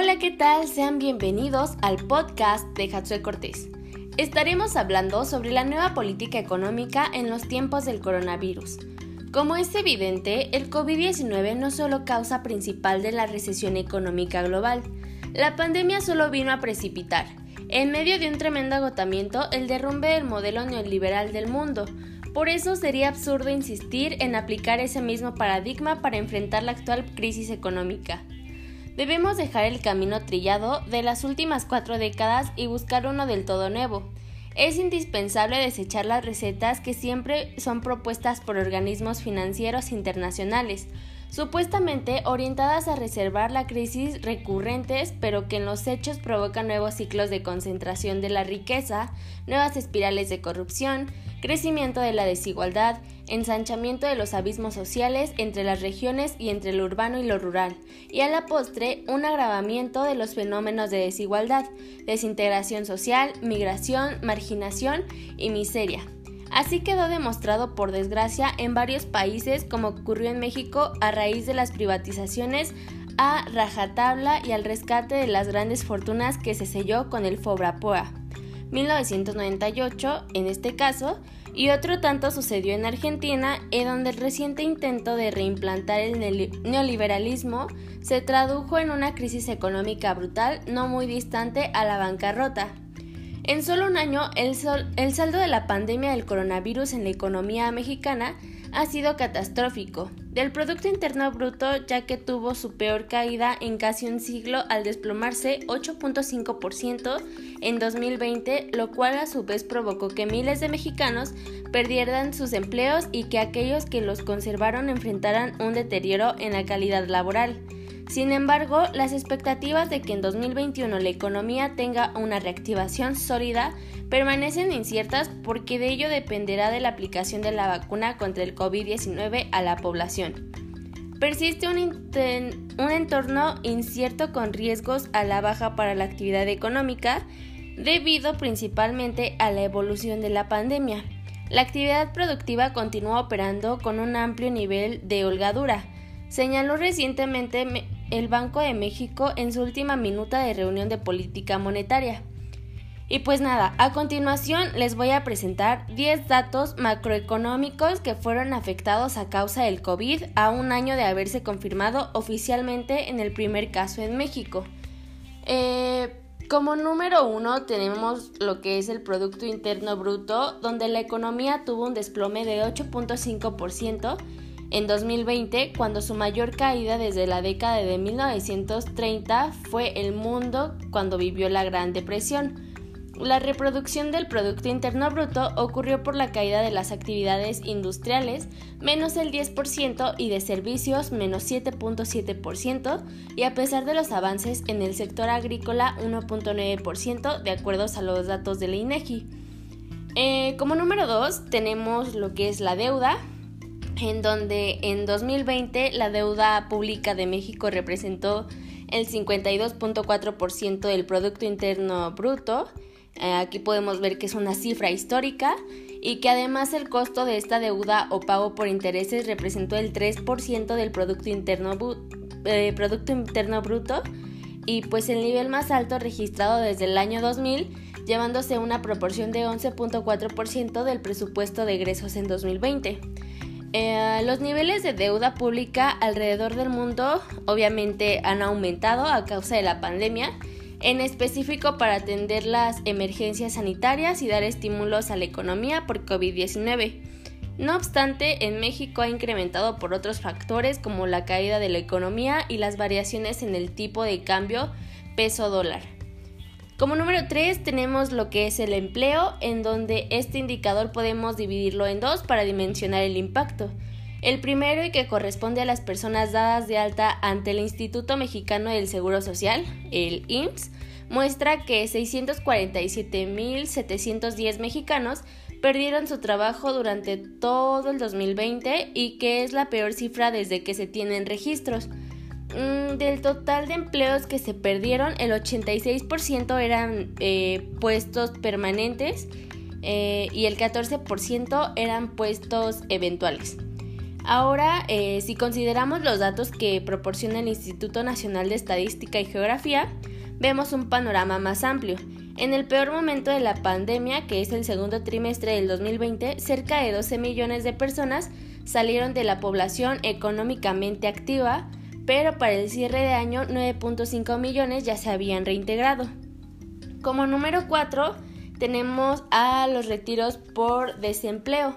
Hola, ¿qué tal? Sean bienvenidos al podcast de Hatsuel Cortés. Estaremos hablando sobre la nueva política económica en los tiempos del coronavirus. Como es evidente, el COVID-19 no solo causa principal de la recesión económica global, la pandemia solo vino a precipitar, en medio de un tremendo agotamiento, el derrumbe del modelo neoliberal del mundo. Por eso sería absurdo insistir en aplicar ese mismo paradigma para enfrentar la actual crisis económica. Debemos dejar el camino trillado de las últimas cuatro décadas y buscar uno del todo nuevo. Es indispensable desechar las recetas que siempre son propuestas por organismos financieros internacionales, supuestamente orientadas a reservar la crisis recurrentes, pero que en los hechos provocan nuevos ciclos de concentración de la riqueza, nuevas espirales de corrupción, crecimiento de la desigualdad, ensanchamiento de los abismos sociales entre las regiones y entre lo urbano y lo rural, y a la postre un agravamiento de los fenómenos de desigualdad, desintegración social, migración, marginación y miseria. Así quedó demostrado por desgracia en varios países como ocurrió en México a raíz de las privatizaciones a rajatabla y al rescate de las grandes fortunas que se selló con el Fobrapoa. 1998, en este caso, y otro tanto sucedió en Argentina, en donde el reciente intento de reimplantar el neoliberalismo se tradujo en una crisis económica brutal no muy distante a la bancarrota. En solo un año, el, el saldo de la pandemia del coronavirus en la economía mexicana ha sido catastrófico. Del Producto Interno Bruto, ya que tuvo su peor caída en casi un siglo al desplomarse 8.5% en 2020, lo cual a su vez provocó que miles de mexicanos perdieran sus empleos y que aquellos que los conservaron enfrentaran un deterioro en la calidad laboral. Sin embargo, las expectativas de que en 2021 la economía tenga una reactivación sólida permanecen inciertas porque de ello dependerá de la aplicación de la vacuna contra el COVID-19 a la población. Persiste un, entorno incierto con riesgos a la baja para la actividad económica debido principalmente a la evolución de la pandemia. La actividad productiva continúa operando con un amplio nivel de holgadura, señaló recientemente el Banco de México en su última minuta de reunión de política monetaria. Y pues nada, a continuación les voy a presentar 10 datos macroeconómicos que fueron afectados a causa del COVID a un año de haberse confirmado oficialmente en el primer caso en México. Eh, como número uno tenemos lo que es el Producto Interno Bruto, donde la economía tuvo un desplome de 8.5% en 2020, cuando su mayor caída desde la década de 1930 fue el mundo cuando vivió la Gran Depresión. La reproducción del Producto Interno Bruto ocurrió por la caída de las actividades industriales, menos el 10%, y de servicios, menos 7.7%, y a pesar de los avances en el sector agrícola, 1.9%, de acuerdo a los datos de la INEGI. Eh, como número 2 tenemos lo que es la deuda, en donde en 2020 la deuda pública de México representó el 52.4% del Producto Interno Bruto. Eh, aquí podemos ver que es una cifra histórica y que además el costo de esta deuda o pago por intereses representó el 3% del Producto Interno, eh, Producto Interno Bruto y pues el nivel más alto registrado desde el año 2000, llevándose una proporción de 11.4% del presupuesto de egresos en 2020. Eh, los niveles de deuda pública alrededor del mundo obviamente han aumentado a causa de la pandemia, en específico para atender las emergencias sanitarias y dar estímulos a la economía por COVID-19. No obstante, en México ha incrementado por otros factores como la caída de la economía y las variaciones en el tipo de cambio peso-dólar. Como número 3 tenemos lo que es el empleo, en donde este indicador podemos dividirlo en dos para dimensionar el impacto. El primero y que corresponde a las personas dadas de alta ante el Instituto Mexicano del Seguro Social, el IMSS, muestra que 647.710 mexicanos perdieron su trabajo durante todo el 2020 y que es la peor cifra desde que se tienen registros. Mm, del total de empleos que se perdieron, el 86% eran eh, puestos permanentes eh, y el 14% eran puestos eventuales. Ahora, eh, si consideramos los datos que proporciona el Instituto Nacional de Estadística y Geografía, vemos un panorama más amplio. En el peor momento de la pandemia, que es el segundo trimestre del 2020, cerca de 12 millones de personas salieron de la población económicamente activa, pero para el cierre de año 9.5 millones ya se habían reintegrado. Como número 4 tenemos a los retiros por desempleo.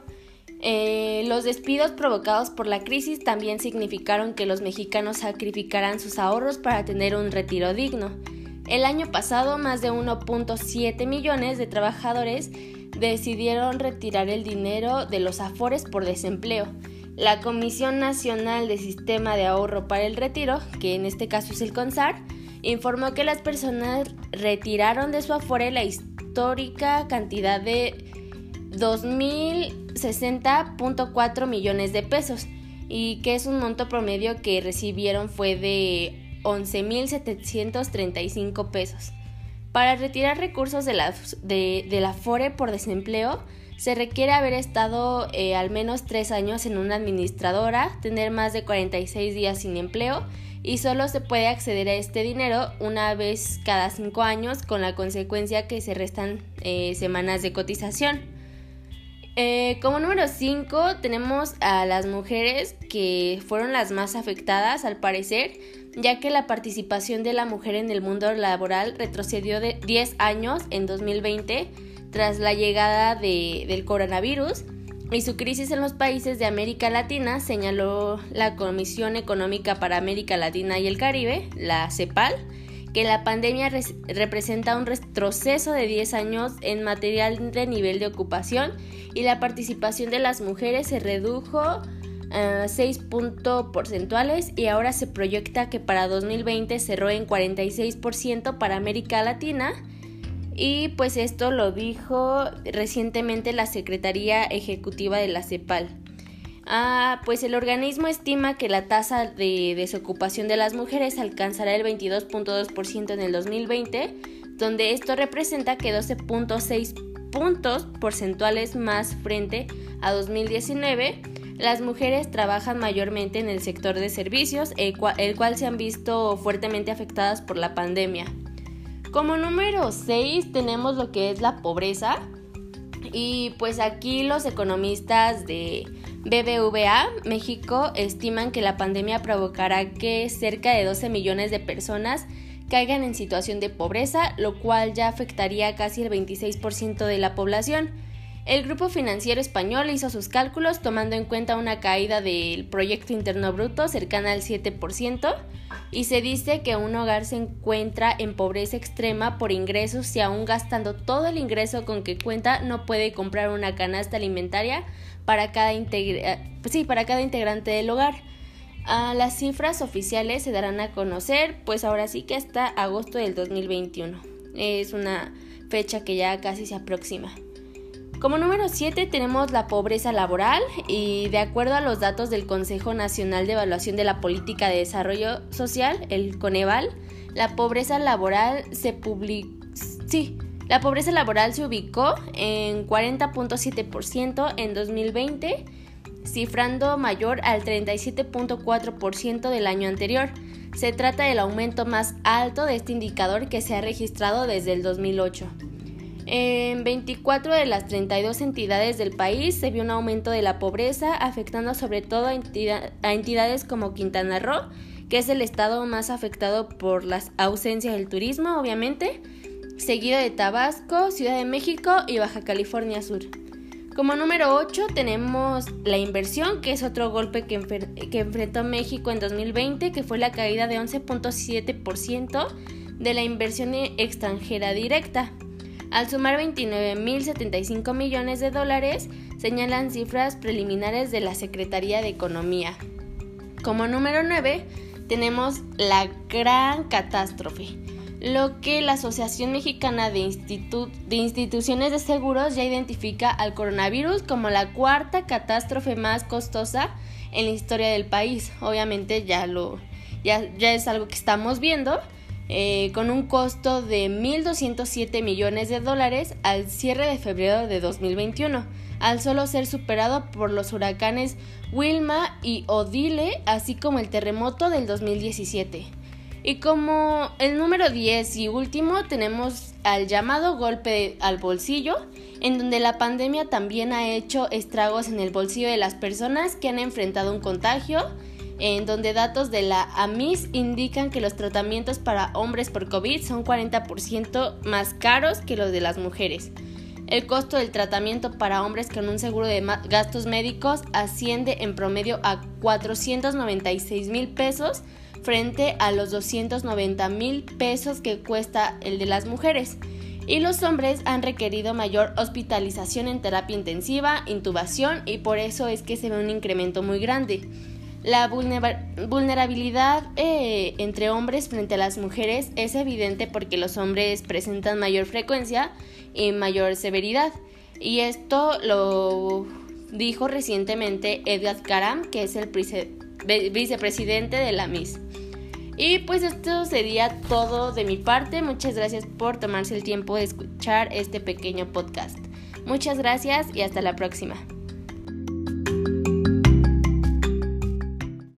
Eh, los despidos provocados por la crisis también significaron que los mexicanos sacrificaran sus ahorros para tener un retiro digno. El año pasado, más de 1.7 millones de trabajadores decidieron retirar el dinero de los afores por desempleo. La Comisión Nacional de Sistema de Ahorro para el Retiro, que en este caso es el CONSAR, informó que las personas retiraron de su afore la histórica cantidad de 2.060.4 millones de pesos y que es un monto promedio que recibieron fue de 11.735 pesos. Para retirar recursos de la, de, la FORE por desempleo, se requiere haber estado eh, al menos tres años en una administradora, tener más de 46 días sin empleo y solo se puede acceder a este dinero una vez cada cinco años con la consecuencia que se restan eh, semanas de cotización. Eh, como número 5 tenemos a las mujeres que fueron las más afectadas al parecer, ya que la participación de la mujer en el mundo laboral retrocedió de 10 años en 2020 tras la llegada del coronavirus y su crisis en los países de América Latina, señaló la Comisión Económica para América Latina y el Caribe, la CEPAL, que la pandemia representa un retroceso de 10 años en material de nivel de ocupación y la participación de las mujeres se redujo a 6 puntos porcentuales y ahora se proyecta que para 2020 cerró en 46% para América Latina y pues esto lo dijo recientemente la Secretaría Ejecutiva de la CEPAL. Ah, pues el organismo estima que la tasa de desocupación de las mujeres alcanzará el 22.2% en el 2020, donde esto representa que 12.6 puntos porcentuales más frente a 2019. Las mujeres trabajan mayormente en el sector de servicios, el cual, el cual se han visto fuertemente afectadas por la pandemia. Como número 6 tenemos lo que es la pobreza. Y pues aquí los economistas de BBVA México estiman que la pandemia provocará que cerca de 12 millones de personas caigan en situación de pobreza, lo cual ya afectaría casi el 26% de la población. El grupo financiero español hizo sus cálculos tomando en cuenta una caída del Producto Interno Bruto cercana al 7% y se dice que un hogar se encuentra en pobreza extrema por ingresos y aún gastando todo el ingreso con que cuenta no puede comprar una canasta alimentaria para cada, sí, para cada integrante del hogar. Ah, las cifras oficiales se darán a conocer pues ahora sí que hasta agosto del 2021. Es una fecha que ya casi se aproxima. Como número 7 tenemos la pobreza laboral y de acuerdo a los datos del Consejo Nacional de Evaluación de la Política de Desarrollo Social, el Coneval, la pobreza laboral se sí, la pobreza laboral se ubicó en 40.7% en 2020, cifrando mayor al 37.4% del año anterior. Se trata del aumento más alto de este indicador que se ha registrado desde el 2008. En 24 de las 32 entidades del país se vio un aumento de la pobreza, afectando sobre todo a, entidades como Quintana Roo, que es el estado más afectado por las ausencias del turismo, obviamente, seguido de Tabasco, Ciudad de México y Baja California Sur. Como número 8 tenemos la inversión, que es otro golpe que, que enfrentó México en 2020, que fue la caída de 11.7% de la inversión extranjera directa. Al sumar 29.075 millones de dólares, señalan cifras preliminares de la Secretaría de Economía. Como número 9, tenemos la gran catástrofe, lo que la Asociación Mexicana de, de, Instituciones de Seguros ya identifica al coronavirus como la cuarta catástrofe más costosa en la historia del país. Obviamente ya lo ya, ya es algo que estamos viendo eh, con un costo de 1.207 millones de dólares al cierre de febrero de 2021, al solo ser superado por los huracanes Wilma y Odile, así como el terremoto del 2017. Y como el número 10 y último tenemos al llamado golpe al bolsillo, en donde la pandemia también ha hecho estragos en el bolsillo de las personas que han enfrentado un contagio en donde datos de la AMIS indican que los tratamientos para hombres por COVID son 40% más caros que los de las mujeres. El costo del tratamiento para hombres con un seguro de gastos médicos asciende en promedio a 496 mil pesos frente a los 290 mil pesos que cuesta el de las mujeres. Y los hombres han requerido mayor hospitalización en terapia intensiva, intubación y por eso es que se ve un incremento muy grande. La vulnerabilidad eh, entre hombres frente a las mujeres es evidente porque los hombres presentan mayor frecuencia y mayor severidad. Y esto lo dijo recientemente Edgar Karam, que es el vicepresidente de la MIS. Y pues esto sería todo de mi parte. Muchas gracias por tomarse el tiempo de escuchar este pequeño podcast. Muchas gracias y hasta la próxima.